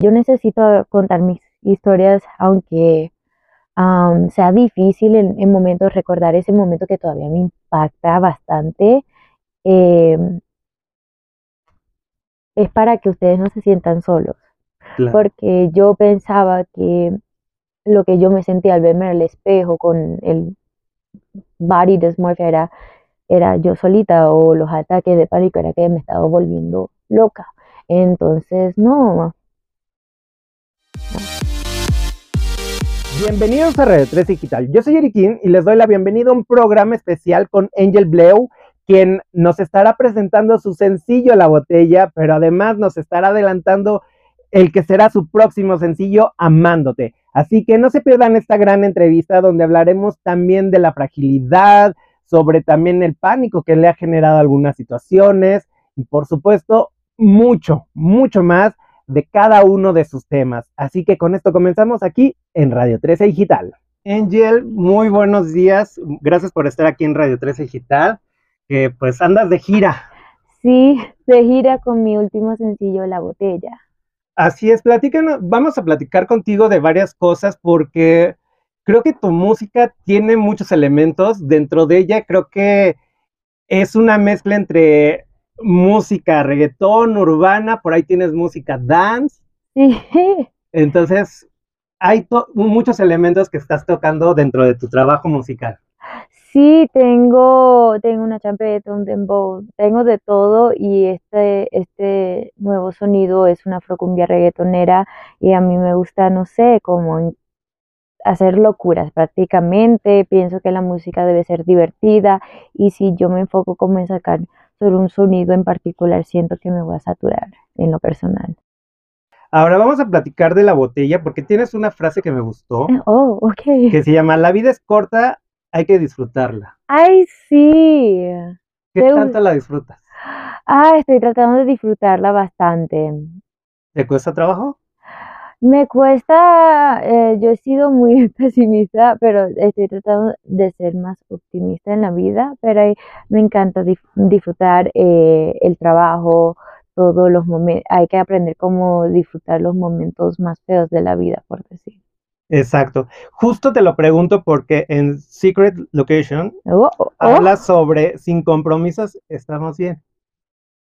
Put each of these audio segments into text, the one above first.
Yo necesito contar mis historias, aunque sea difícil en, en, momentos recordar ese momento que todavía me impacta bastante. Em, es para que ustedes no se sientan solos. Porque yo pensaba que lo que yo me sentía al verme en el espejo con el body dysmorphia era, era yo solita o los ataques de pánico era que me estaba volviendo loca. Entonces, no. Bienvenidos a Radio 3 Digital. Yo soy Erikin y les doy la bienvenida a un programa especial con Angel Bleu, quien nos estará presentando su sencillo La Botella, pero además nos estará adelantando el que será su próximo sencillo, Amándote. Así que no se pierdan esta gran entrevista donde hablaremos también de la fragilidad, sobre también el pánico que le ha generado algunas situaciones y por supuesto mucho, mucho más de cada uno de sus temas. Así que con esto comenzamos aquí en Radio 13 Digital. Angel, muy buenos días. Gracias por estar aquí en Radio 13 Digital. Que pues andas de gira. Sí, de gira con mi último sencillo, La Botella. Así es, platícanos, vamos a platicar contigo de varias cosas porque creo que tu música tiene muchos elementos. Dentro de ella creo que es una mezcla entre música reggaetón, urbana, por ahí tienes música dance. Sí. Entonces, hay muchos elementos que estás tocando dentro de tu trabajo musical. Sí, tengo, tengo una champeta, un dembow, tengo de todo y este, este nuevo sonido es una afrocumbia reggaetonera y a mí me gusta, no sé, como hacer locuras prácticamente, pienso que la música debe ser divertida y si yo me enfoco como en sacar sobre un sonido en particular, siento que me voy a saturar en lo personal. Ahora vamos a platicar de la botella porque tienes una frase que me gustó. Oh, ok. Que se llama La vida es corta, hay que disfrutarla. Ay, sí. ¿Qué tanto la disfrutas? Ah, estoy tratando de disfrutarla bastante. ¿Te cuesta trabajo? Me cuesta, eh, yo he sido muy pesimista, pero estoy tratando de ser más optimista en la vida, pero me encanta disfrutar eh, el trabajo, todos los momentos, hay que aprender cómo disfrutar los momentos más feos de la vida, por decir. Exacto. Justo te lo pregunto porque en Secret Location oh, oh, oh. habla sobre sin compromisos estamos bien.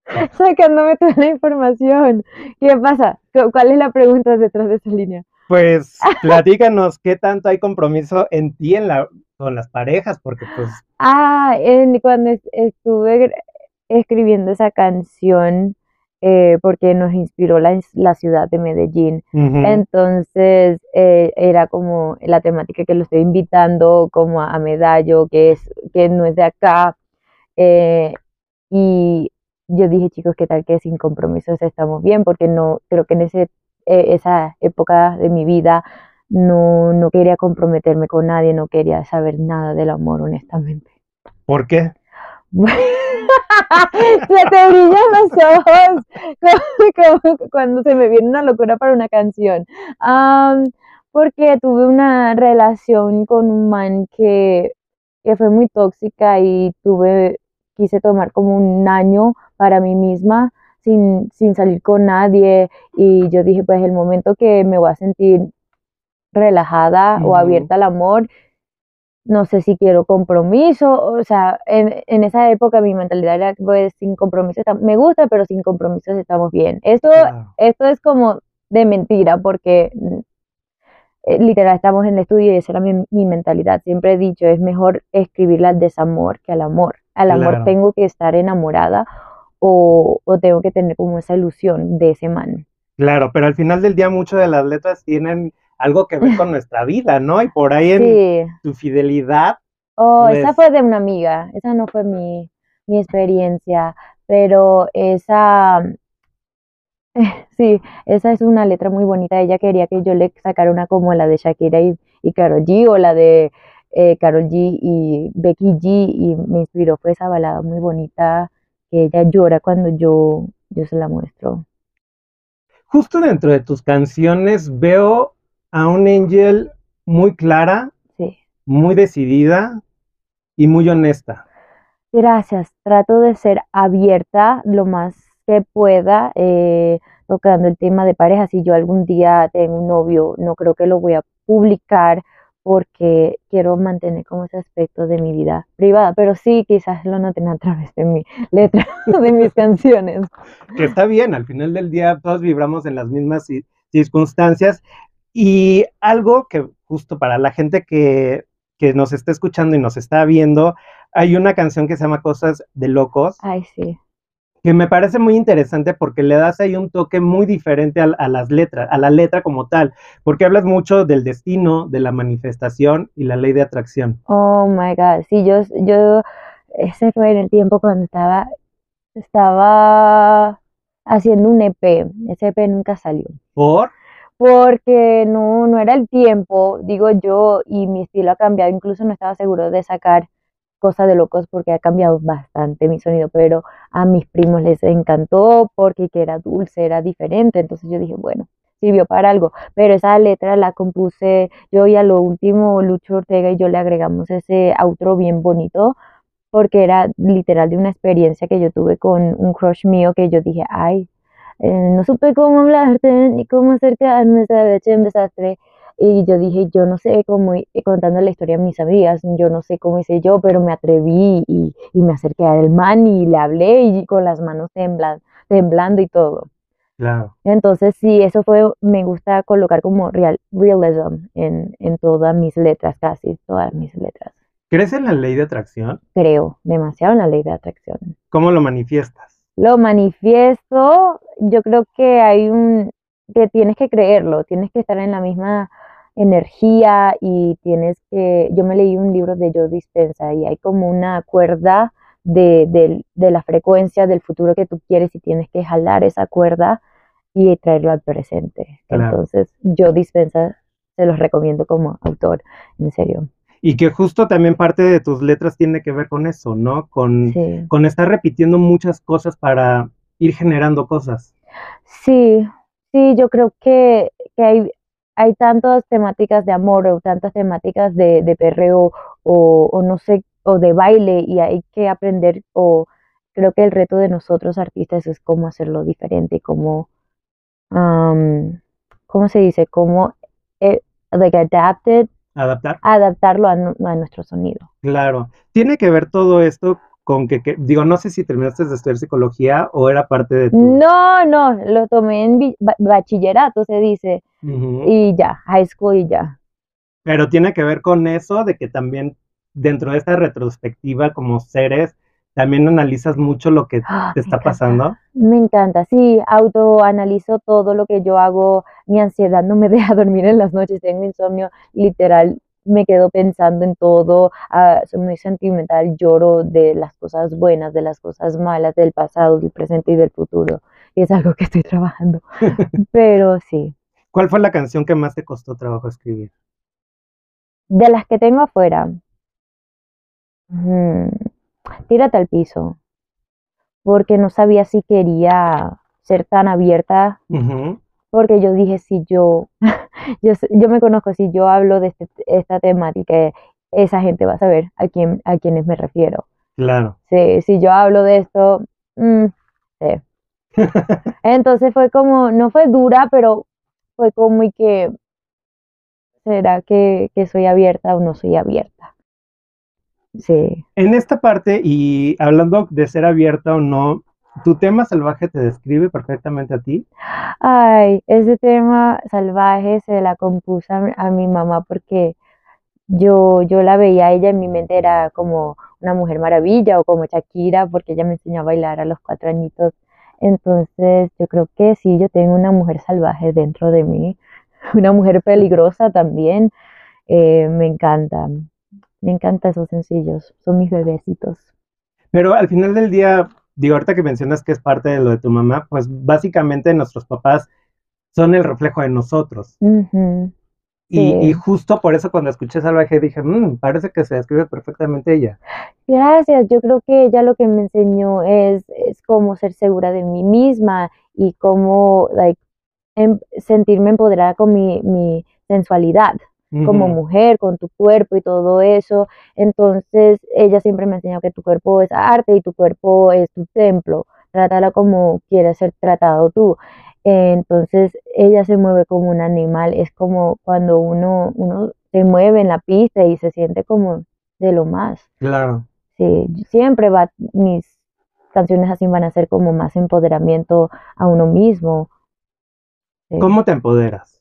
Sacándome toda la información. ¿Qué pasa? ¿Cuál es la pregunta detrás de esa línea? Pues platícanos qué tanto hay compromiso en ti en la, con las parejas, porque pues... Ah, cuando estuve escribiendo esa canción, eh, porque nos inspiró la, la ciudad de Medellín. Entonces eh, era como la temática que lo estoy invitando como a, Medallo, que, es, que no es de acá. Eh, y yo dije, chicos, ¿qué tal que sin compromisos estamos bien? Porque no, creo que en ese, esa época de mi vida no, no quería comprometerme con nadie, no quería saber nada del amor, honestamente. ¿Por qué? se te brillan los ojos cuando se me viene una locura para una canción. porque tuve una relación con un man que, que fue muy tóxica y tuve, quise tomar como un año para mí misma sin, sin salir con nadie y yo dije pues el momento que me voy a sentir relajada o abierta al amor no sé si quiero compromiso, o sea, en, en esa época mi mentalidad era, pues, sin compromiso, me gusta, pero sin compromisos estamos bien. Esto, esto es como de mentira, porque eh, literal estamos en el estudio y esa era mi, mi, mentalidad. Siempre he dicho, es mejor escribirle al desamor que al amor. Al amor tengo que estar enamorada o, o tengo que tener como esa ilusión de ese man. Claro, pero al final del día muchas de las letras tienen algo que ver con nuestra vida, ¿no? Y por ahí en tu fidelidad. Oh, esa pues fue de una amiga, esa no fue mi, mi experiencia, pero esa, sí, esa es una letra muy bonita. Ella quería que yo le sacara una como la de Shakira y, y Karol G o la de eh, Karol G y Becky G y me inspiró, fue esa balada muy bonita que ella llora cuando yo, yo se la muestro. Justo dentro de tus canciones veo a un Angel muy clara, muy decidida y muy honesta. Gracias, trato de ser abierta lo más que pueda. Eh, tocando el tema de pareja. Si yo algún día tengo un novio, no creo que lo voy a publicar porque quiero mantener como ese aspecto de mi vida privada, pero sí quizás lo noten a través de mi letra, de mis canciones. Que está bien, al final del día todos vibramos en las mismas circunstancias y algo que justo para la gente que, que nos está escuchando y nos está viendo, hay una canción que se llama Cosas de Locos. Ay, sí que me parece muy interesante porque le das ahí un toque muy diferente a, las letras, a la letra como tal, porque hablas mucho del destino, de la manifestación y la ley de atracción. Oh my God, sí, yo, yo, ese fue en el tiempo cuando estaba, estaba haciendo un EP, ese EP nunca salió. ¿Por? Porque no, no era el tiempo, digo yo, y mi estilo ha cambiado, incluso no estaba seguro de sacar cosa de locos porque ha cambiado bastante mi sonido, pero a mis primos les encantó porque que era dulce, era diferente, entonces yo dije, bueno, sirvió para algo, pero esa letra la compuse yo y a lo último Lucho Ortega y yo le agregamos ese outro bien bonito porque era literal de una experiencia que yo tuve con un crush mío que yo dije, ay, eh, no supe cómo hablarte ni cómo acercarme, hecho un desastre y yo dije, yo no sé cómo, contando la historia a mis amigas, yo no sé cómo hice yo, pero me atreví y, me acerqué al man y le hablé y con las manos temblando, temblando y todo. Claro. Entonces, sí, eso fue, me gusta colocar como real, realism en, en todas mis letras, casi todas mis letras. ¿Crees en la ley de atracción? Creo demasiado en la ley de atracción. ¿Cómo lo manifiestas? Lo manifiesto, yo creo que hay un, que tienes que creerlo, tienes que estar en la misma energía y tienes que, yo me leí un libro de Joe Dispensa y hay como una cuerda de, la frecuencia del futuro que tú quieres y tienes que jalar esa cuerda y traerlo al presente. Entonces, yo Dispensa se los recomiendo como autor, en serio. Y que justo también parte de tus letras tiene que ver con eso, ¿no? Con, con estar repitiendo muchas cosas para ir generando cosas. Sí, sí, yo creo que, que hay, hay tantas temáticas de amor o tantas temáticas de, de perreo o, no sé, o de baile y hay que aprender o creo que el reto de nosotros artistas es cómo hacerlo diferente, cómo, ¿cómo se dice? Cómo, eh, like adapted, Adaptar. adaptarlo a, a, nuestro sonido. Claro. Tiene que ver todo esto con que, digo, no sé si terminaste de estudiar psicología o era parte de tu... No, no, lo tomé en bachillerato, se dice, y ya, high school y ya. Pero tiene que ver con eso de que también dentro de esta retrospectiva como seres, también analizas mucho lo que ah, te está pasando. Me encanta, sí, autoanalizo todo lo que yo hago, mi ansiedad no me deja dormir en las noches, tengo insomnio literal me quedo pensando en todo, ah, soy muy sentimental, lloro de las cosas buenas, de las cosas malas, del pasado, del presente y del futuro. Y es algo que estoy trabajando. Pero sí. ¿Cuál fue la canción que más te costó trabajo escribir? De las que tengo afuera. tírate al piso. Porque no sabía si quería ser tan abierta porque yo dije, si yo, yo, yo me conozco, si yo hablo de este, esta temática, esa gente va a saber a quién a quiénes me refiero. Claro. Sí, si yo hablo de esto, mm, sí. Entonces fue como, no fue dura, pero fue como muy que, ¿será que, que soy abierta o no soy abierta? Sí. En esta parte, y hablando de ser abierta o no, ¿Tu tema salvaje te describe perfectamente a ti? Ay, ese tema salvaje se la compuso a, mi mamá porque yo, yo la veía a ella en mi mente era como una mujer maravilla o como Shakira porque ella me enseñó a bailar a los cuatro añitos. Entonces yo creo que sí, yo tengo una mujer salvaje dentro de mí, una mujer peligrosa también. Eh, me encanta, me encantan esos sencillos, son mis bebecitos. Pero al final del día, digo, ahorita que mencionas que es parte de lo de tu mamá, pues básicamente nuestros papás son el reflejo de nosotros. y, justo por eso cuando escuché Salvaje dije, mmm, parece que se describe perfectamente ella. Gracias, yo creo que ella lo que me enseñó es, es cómo ser segura de mí misma y cómo like, em, sentirme empoderada con mi, mi sensualidad como mujer, con tu cuerpo y todo eso. Entonces, ella siempre me ha enseñado que tu cuerpo es arte y tu cuerpo es tu templo. Trátala como quieres ser tratado tú. Entonces ella se mueve como un animal, es como cuando uno, uno se mueve en la pista y se siente como de lo más. Claro. Sí, siempre va, mis canciones así van a ser como más empoderamiento a uno mismo. Sí. ¿Cómo te empoderas?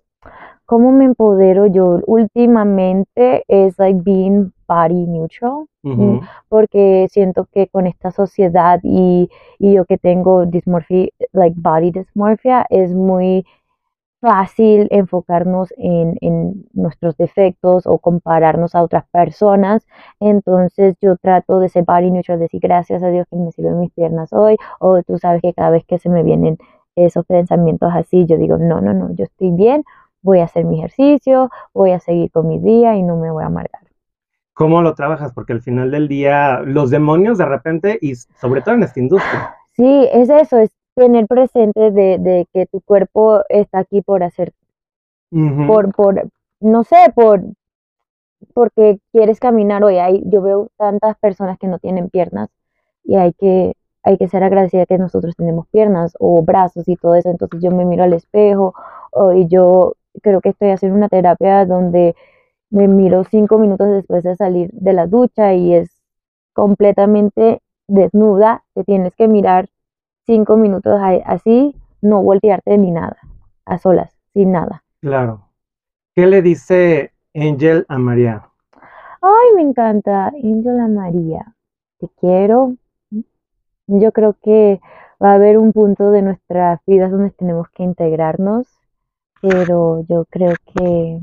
¿Cómo me empodero yo últimamente? Es like being body neutral, Ujú. porque siento que con esta sociedad y, y yo que tengo dysmorphia, like body dysmorphia, es muy fácil enfocarnos en, en nuestros defectos o compararnos a otras personas. Entonces yo trato de ser body neutral, decir gracias a Dios que me sirven mis piernas hoy, o tú sabes que cada vez que se me vienen esos pensamientos así, yo digo, no, no, no, yo estoy bien, voy a hacer mi ejercicio, voy a seguir con mi día y no me voy a amargar. ¿Cómo lo trabajas? Porque al final del día, los demonios de repente, y sobre todo en esta industria, Sí, es eso, es tener presente de, de que tu cuerpo está aquí por hacer, por, por, no sé, por, porque quieres caminar hoy. Hay, yo veo tantas personas que no tienen piernas y hay que, hay que ser agradecida que nosotros tenemos piernas o brazos y todo eso. Entonces yo me miro al espejo o- y yo creo que estoy haciendo una terapia donde me miro cinco minutos después de salir de la ducha y es completamente desnuda. Te tienes que mirar cinco minutos a- así, no voltearte ni nada, a solas, sin nada. claro. ¿Qué le dice Angel a María? Ay, me encanta, Angela María, te quiero. Yo creo que va a haber un punto de nuestras vidas donde tenemos que integrarnos, pero yo creo que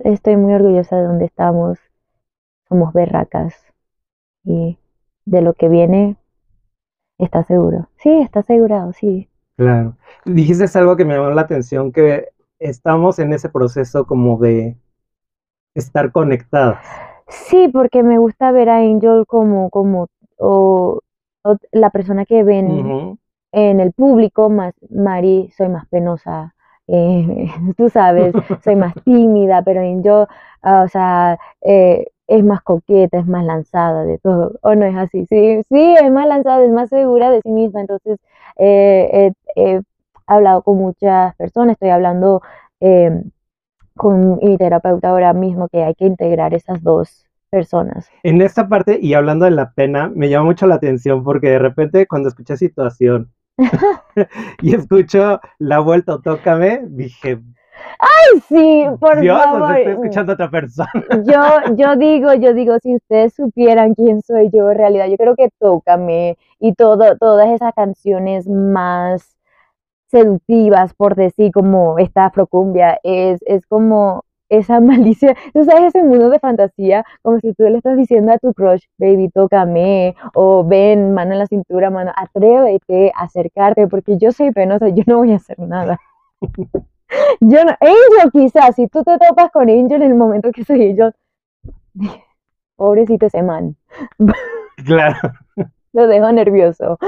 estoy muy orgullosa de donde estamos. Somos berracas y de lo que viene, está seguro. Sí, está asegurado, sí. Claro. Dijiste algo que me llamó la atención, que estamos en ese proceso como de estar conectadas. Sí, porque me gusta ver a Angel como, como o- o la persona que ven en el público, más Mari, soy más penosa, eh, tú sabes, soy más tímida, pero Angel, ah, o sea, eh, es más coqueta, es más lanzada de todo, o no es así, sí, sí, es más lanzada, es más segura de sí misma, entonces eh, he, he hablado con muchas personas, estoy hablando eh, con mi terapeuta ahora mismo que hay que integrar esas dos personas. En esta parte, y hablando de la pena, me llama mucho la atención porque de repente cuando escuché situación y escucho la vuelta o tócame, dije, Sí, por Dios, favor. estoy escuchando a otra persona. Yo, yo digo, yo digo, si ustedes supieran quién soy yo en realidad, yo creo que Tócame y todo, todas esas canciones más seductivas, por decir, como esta afrocumbia, es, es como esa malicia, tú sabes, ese mundo de fantasía, como si tú le estás diciendo a tu crush, baby, tócame, o ven, mano en la cintura, mano, atrévete a acercarte, porque yo soy penosa, yo no voy a hacer nada. Yo no, Angel quizás, si tú te topas con Angel en el momento que soy Angel, pobrecito ese man, Claro, lo dejo nervioso.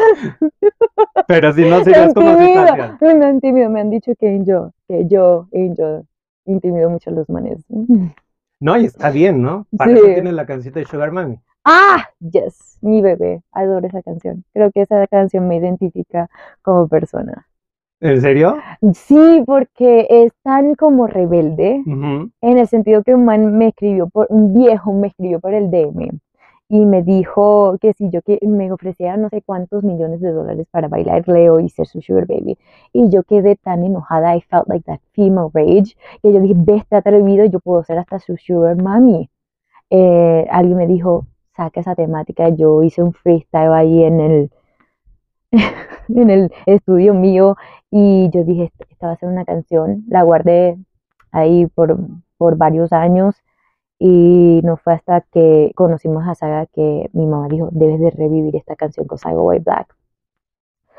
pero si no como situación. no, no intimido, me han dicho que Angel, que yo, Angel, intimido mucho a los manes. No, y está bien, ¿no? Para Sí. eso tienes la cancioncita de Sugar Mami. Ah, yes, mi bebé, adoro esa canción. Creo que esa canción me identifica como persona. ¿En serio? Sí, porque es tan como rebelde. En el sentido que un man me escribió por, un viejo me escribió por el DM y me dijo que si yo que me ofrecía no sé cuántos millones de dólares para bailar Leo y ser su sugar baby. Y yo quedé tan enojada, I felt like that female rage, que yo dije, bestia atrevido, yo puedo ser hasta su sugar mami. Eh, alguien me dijo, saca esa temática, yo hice un freestyle ahí en el, en el estudio mío y yo dije, "Esta- esta va a ser una canción, la guardé ahí por, por varios años y no fue hasta que conocimos a Saga que mi mamá dijo, debes de revivir esta canción con Saga White Black.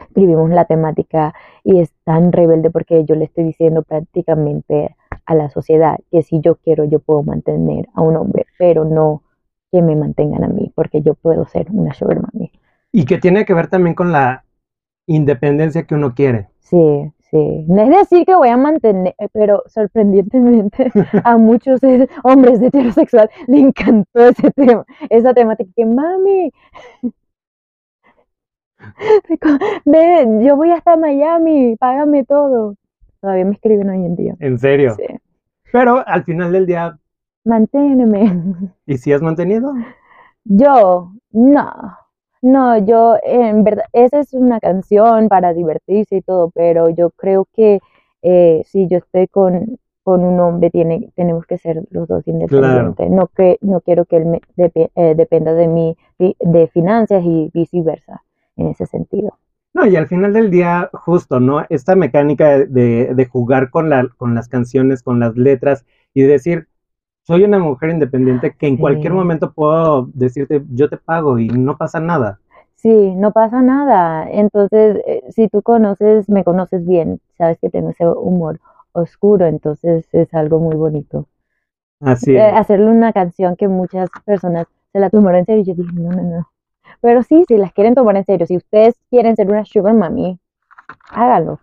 Escribimos la temática y es tan rebelde porque yo le estoy diciendo prácticamente a la sociedad que si yo quiero yo puedo mantener a un hombre, pero no que me mantengan a mí porque yo puedo ser una sugar mommy. Y que tiene que ver también con la independencia que uno quiere. Sí, sí. No es decir que voy a mantener, pero sorprendentemente a muchos eh, hombres de heterosexual le encantó ese tema, esa temática que mami, Ve, yo voy hasta Miami, págame todo. Todavía me escriben hoy en día. ¿En serio? Sí. Pero al final del día, Manténeme. ¿y si has mantenido? Yo, no. No, yo, en verdad, esa es una canción para divertirse y todo, pero yo creo que eh, si yo estoy con, con un hombre, tiene, tenemos que ser los dos independientes. No, que, no quiero que él me depe- eh, dependa de mí, de finanzas y viceversa, en ese sentido. No, y al final del día, justo, ¿no? Esta mecánica de, de- de jugar con la, con las canciones, con las letras y decir, soy una mujer independiente que en Sí. cualquier momento puedo decirte, yo te pago y no pasa nada. Sí, no pasa nada. Entonces, eh, si tú conoces, me conoces bien, sabes que tengo ese humor oscuro, entonces es algo muy bonito. Así Eh, es. hacerle una canción que muchas personas se la tomaron en serio, yo dije, no, no, no. Pero sí, si las quieren tomar en serio, si ustedes quieren ser una sugar mami, háganlo.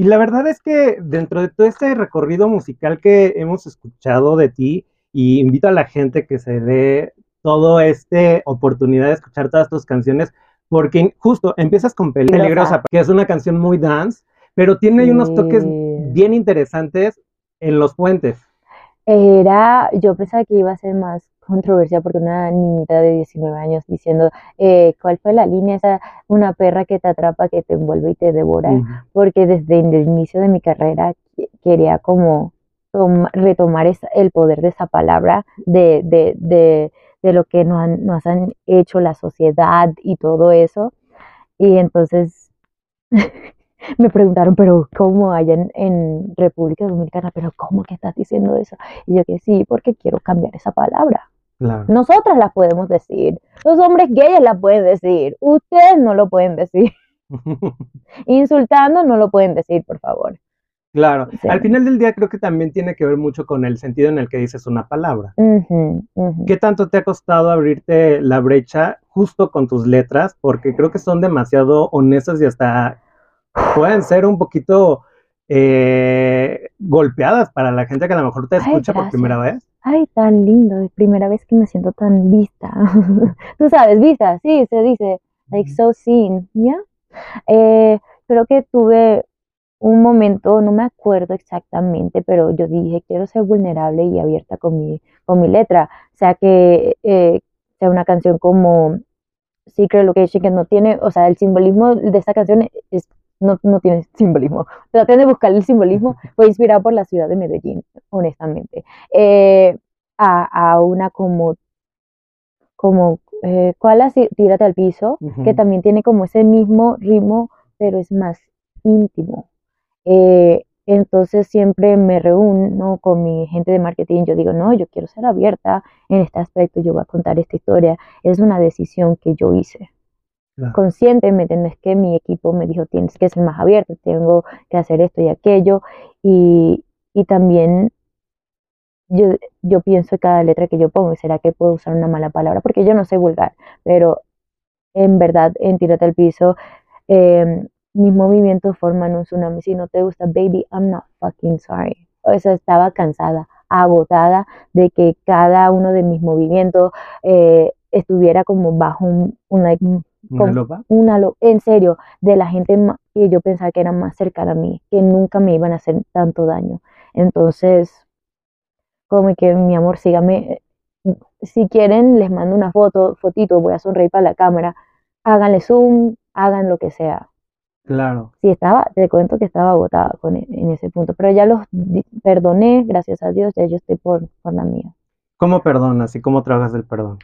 Y la verdad es que dentro de todo este recorrido musical que hemos escuchado de ti, y invito a la gente que se dé toda esta oportunidad de escuchar todas tus canciones, porque justo empiezas con Pel- Peligrosa. Peligrosa, que es una canción muy dance, pero tiene unos toques bien interesantes en los puentes. Era, yo pensaba que iba a ser más controversia porque una niñita de 19 años diciendo, eh, ¿cuál fue la línea esa? Una perra que te atrapa, que te envuelve y te devora. Porque desde el inicio de mi carrera que- quería como toma- retomar esa- el poder de esa palabra, de, de, de, de lo que nos han, nos han hecho la sociedad y todo eso. Y entonces me preguntaron, pero ¿cómo allá en, en República Dominicana? ¿Pero cómo que estás diciendo eso? Y yo que sí, porque quiero cambiar esa palabra. Claro. Nosotras la podemos decir, los hombres gays la pueden decir, ustedes no lo pueden decir. Insultando no lo pueden decir, por favor. Claro. Sí. Al final del día creo que también tiene que ver mucho con el sentido en el que dices una palabra. ¿Qué tanto te ha costado abrirte la brecha justo con tus letras? Porque creo que son demasiado honestas y hasta pueden ser un poquito eh, golpeadas para la gente que a lo mejor te Ay, escucha por primera vez. Ay, tan lindo, es primera vez que me siento tan vista. Tú sabes, vista, sí, se dice, like so seen, ¿ya? Eh, creo que tuve un momento, no me acuerdo exactamente, pero yo dije, quiero ser vulnerable y abierta con mi, con mi letra. O sea, que eh, sea una canción como Secret Location, que no tiene, o sea, el simbolismo de esta canción es, no, no tiene simbolismo. Traté de buscar el simbolismo, fue inspirado por la ciudad de Medellín, honestamente. Eh, a, a una como, como eh, ¿cuál así? Tírate al piso, que también tiene como ese mismo ritmo, pero es más íntimo. Eh, entonces siempre me reúno con mi gente de marketing, yo digo, no, yo quiero ser abierta en este aspecto, yo voy a contar esta historia. Es una decisión que yo hice Claro. conscientemente, no es que mi equipo me dijo, tienes que ser más abierto, tengo que hacer esto y aquello, y, y también yo, yo pienso en cada letra que yo pongo, ¿será que puedo usar una mala palabra? Porque yo no soy vulgar, pero en verdad, en Tírate al piso, eh, mis movimientos forman un tsunami, si no te gusta, baby, I'm not fucking sorry. O sea, estaba cansada, agotada de que cada uno de mis movimientos eh, estuviera como bajo un, un, like, ¿Una con- loba? una, lo- en serio, de la gente que yo pensaba que era más cercana a mí, que nunca me iban a hacer tanto daño. Entonces, como que mi amor, sígame. Si quieren, les mando una foto, fotito, voy a sonreír para la cámara. Háganle zoom, hagan lo que sea. Claro. Sí, estaba, te cuento que estaba agotada con, e- en ese punto, pero ya los perdoné, gracias a Dios, ya yo estoy por, por la mía. ¿Cómo perdonas y cómo trabajas el perdón?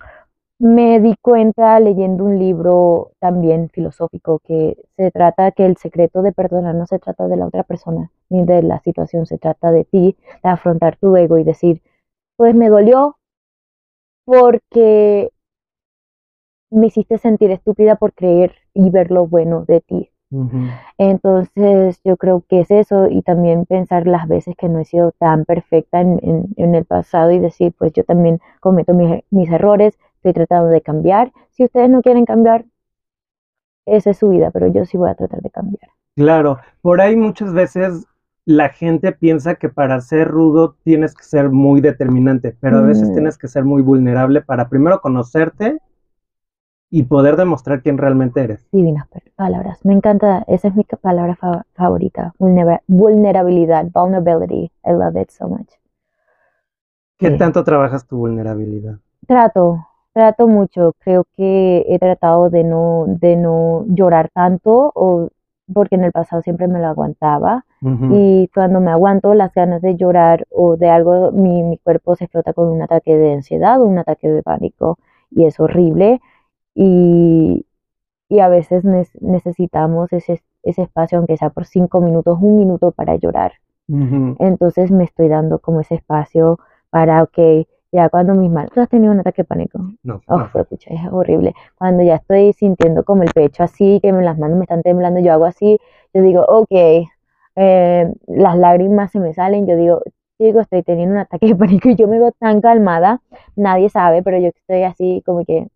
Me di cuenta leyendo un libro también filosófico que se trata que el secreto de perdonar no se trata de la otra persona ni de la situación, se trata de ti, de afrontar tu ego y decir, pues me dolió porque me hiciste sentir estúpida por creer y ver lo bueno de ti. Entonces yo creo que es eso y también pensar las veces que no he sido tan perfecta en, en- en el pasado y decir, pues yo también cometo mis, mis errores, estoy tratando de cambiar. Si ustedes no quieren cambiar, esa es su vida, pero yo sí voy a tratar de cambiar. Claro, por ahí muchas veces la gente piensa que para ser rudo tienes que ser muy determinante, pero a veces Mm. tienes que ser muy vulnerable para primero conocerte y poder demostrar quién realmente eres. Divinas palabras. Me encanta, esa es mi palabra favorita. vulnerabilidad, vulnerability. I love it so much. ¿Qué tanto trabajas tu vulnerabilidad? Trato, trato mucho. Creo que he tratado de no, de no llorar tanto o porque en el pasado siempre me lo aguantaba y cuando me aguanto las ganas de llorar o de algo, mi, mi, cuerpo se flota con un ataque de ansiedad o un ataque de pánico y es horrible y, y a veces necesitamos ese, ese espacio, aunque sea por cinco minutos, un minuto para llorar. Entonces me estoy dando como ese espacio para, ok, ya cuando mis manos, ¿tú has tenido un ataque de pánico? No. Oh, es horrible. Cuando ya estoy sintiendo como el pecho así, que las manos me están temblando, yo hago así, yo digo, ok, eh, las lágrimas se me salen, yo digo, digo, estoy teniendo un ataque de pánico y yo me veo tan calmada, nadie sabe, pero yo estoy así como que,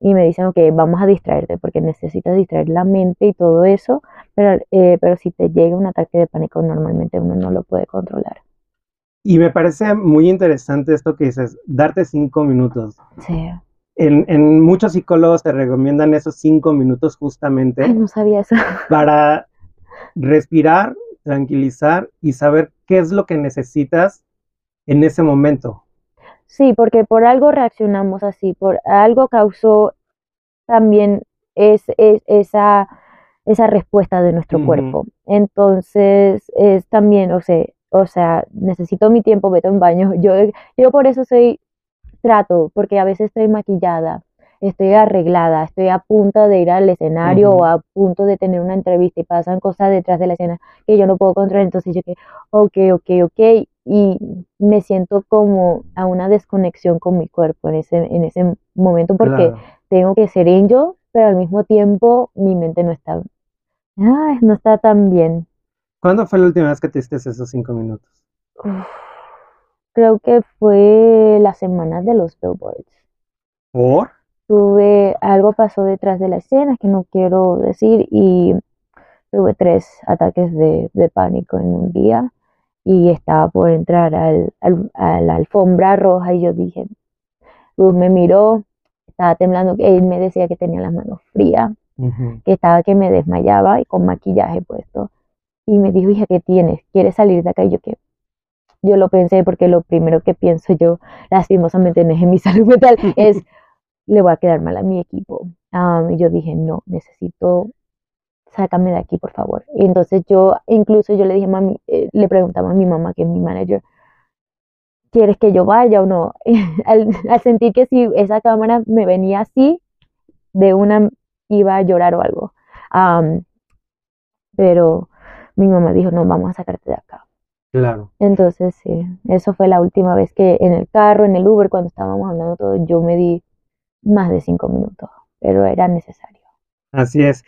y me dicen, ok, vamos a distraerte porque necesitas distraer la mente y todo eso, pero, eh, pero si te llega un ataque de pánico normalmente uno no lo puede controlar. Y me parece muy interesante esto que dices, darte cinco minutos. Sí. En, en muchos psicólogos te recomiendan esos cinco minutos justamente. Ay, no sabía eso. Para respirar, tranquilizar y saber qué es lo que necesitas en ese momento. Sí, porque por algo reaccionamos así, por algo causó también es, esa, esa respuesta de nuestro cuerpo. Entonces, es también, o sea, o sea, necesito mi tiempo, vete un baño. Yo, yo por eso soy, trato, porque a veces estoy maquillada, estoy arreglada, estoy a punto de ir al escenario o a punto de tener una entrevista y pasan cosas detrás de la escena que yo no puedo controlar. Entonces yo que, ok, ok, ok, y me siento como a una desconexión con mi cuerpo en ese, en ese momento porque tengo que ser angel, pero al mismo tiempo mi mente no está, no está tan bien. ¿Cuándo fue la última vez que te hiciste esos cinco minutos? creo que fue la semana de los billboards. ¿Por? Tuve, algo pasó detrás de la escena que no quiero decir y tuve tres ataques de, pánico en un día y estaba por entrar al, a la alfombra roja y yo dije, Luz me miró, estaba temblando, él me decía que tenía las manos frías, que estaba que me desmayaba y con maquillaje puesto y me dijo, hija, ¿qué tienes? ¿Quieres salir de acá? Y yo que yo lo pensé porque lo primero que pienso yo, lastimosamente no es en mi salud mental, es, le voy a quedar mal a mi equipo. y yo dije, no, necesito, sácame de aquí, por favor. Y entonces yo, incluso yo le dije, mami, eh, le preguntaba a mi mamá, que es mi manager, ¿quieres que yo vaya o no? al, sentir que si esa cámara me venía así, de una iba a llorar o algo. pero mi mamá dijo, no, vamos a sacarte de acá. Claro. Entonces, sí, eso fue la última vez que en el carro, en el Uber, cuando estábamos hablando todo, yo me di más de cinco minutos, pero era necesario. Así es.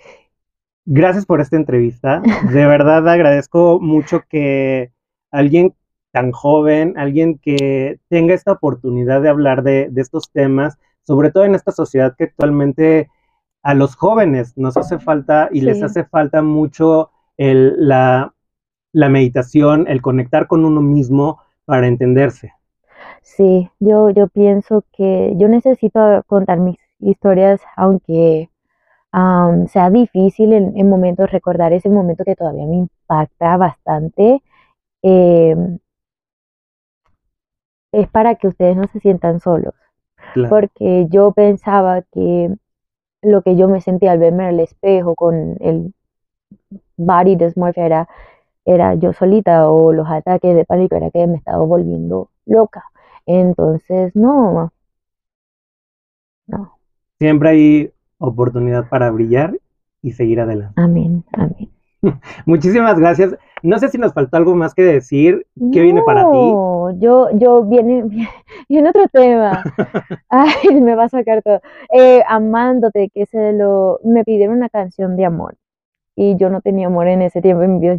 Gracias por esta entrevista. De verdad agradezco mucho que alguien tan joven, alguien que tenga esta oportunidad de hablar de, de estos temas, sobre todo en esta sociedad que actualmente a los jóvenes nos hace falta y les hace falta mucho el, la, meditación, el conectar con uno mismo para entenderse. Sí, yo, yo pienso que yo necesito contar mis historias, aunque sea difícil en, momentos recordar ese momento que todavía me impacta bastante. Em, es para que ustedes no se sientan solos. Porque yo pensaba que lo que yo me sentía al verme en el espejo con el body dysmorphia era, era yo solita o los ataques de pánico era que me estaba volviendo loca. Entonces, no, no. Siempre hay oportunidad para brillar y seguir adelante. Amén, amén. Muchísimas gracias. No sé si nos faltó algo más que decir. ¿Qué viene para ti? Yo, yo viene, viene otro tema. Ay, me va a sacar todo. Eh, amándote, que se lo, me pidieron una canción de amor y yo no tenía amor en ese tiempo en mi vida.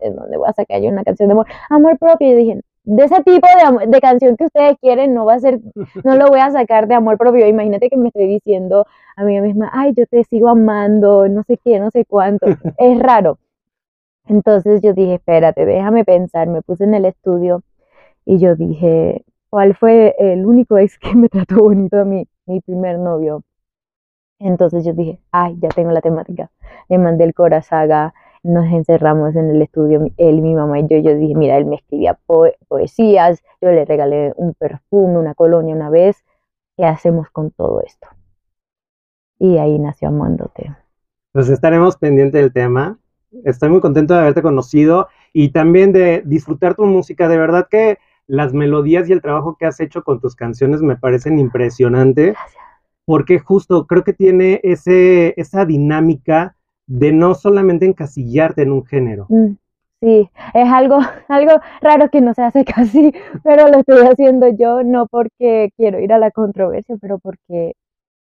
¿De dónde voy a sacar yo una canción de amor? Amor propio. Y yo dije, de ese tipo de, de canción que ustedes quieren, no va a ser, no lo voy a sacar de amor propio. Imagínate que me estoy diciendo a mí misma, ay, yo te sigo amando, no sé qué, no sé cuánto. Es raro. Entonces yo dije, espérate, déjame pensar. Me puse en el estudio y yo dije, ¿cuál fue el único ex que me trató bonito? Mi, mi primer novio. Entonces yo dije, ay, ya tengo la temática. Le mandé el Corazaga, nos encerramos en el estudio, él, mi mamá y yo. Yo dije, mira, él me escribía poesías, yo le regalé un perfume, una colonia una vez. ¿Qué hacemos con todo esto? Y ahí nació Amándote. Pues estaremos pendientes del tema. Estoy muy contento de haberte conocido y también de disfrutar tu música. De verdad que las melodías y el trabajo que has hecho con tus canciones me parecen impresionantes. Gracias. Porque justo creo que tiene ese, esa dinámica de no solamente encasillarte en un género. Mm, sí, es algo, algo raro que no se hace casi, pero lo estoy haciendo yo, no porque quiero ir a la controversia, pero porque,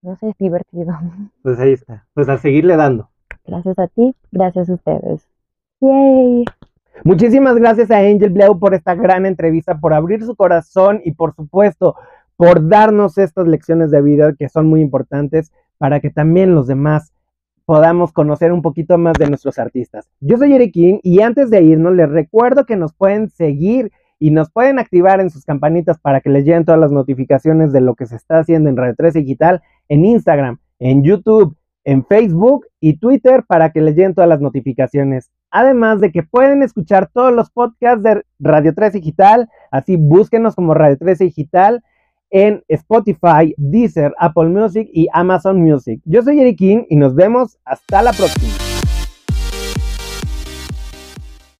no sé, es divertido. Pues ahí está, pues a seguirle dando. Gracias a ti, gracias a ustedes. Yay. Muchísimas gracias a Angel Bleu por esta gran entrevista, por abrir su corazón y por supuesto por darnos estas lecciones de vida que son muy importantes para que también los demás podamos conocer un poquito más de nuestros artistas. Yo soy Eric King y antes de irnos les recuerdo que nos pueden seguir y nos pueden activar en sus campanitas para que les lleguen todas las notificaciones de lo que se está haciendo en Radio 3 Digital, en Instagram, en YouTube, en Facebook y Twitter para que les lleguen todas las notificaciones. Además de que pueden escuchar todos los podcasts de Radio 3 Digital, así búsquenos como Radio 3 Digital en Spotify, Deezer, Apple Music y Amazon Music. Yo soy Eric King y nos vemos hasta la próxima.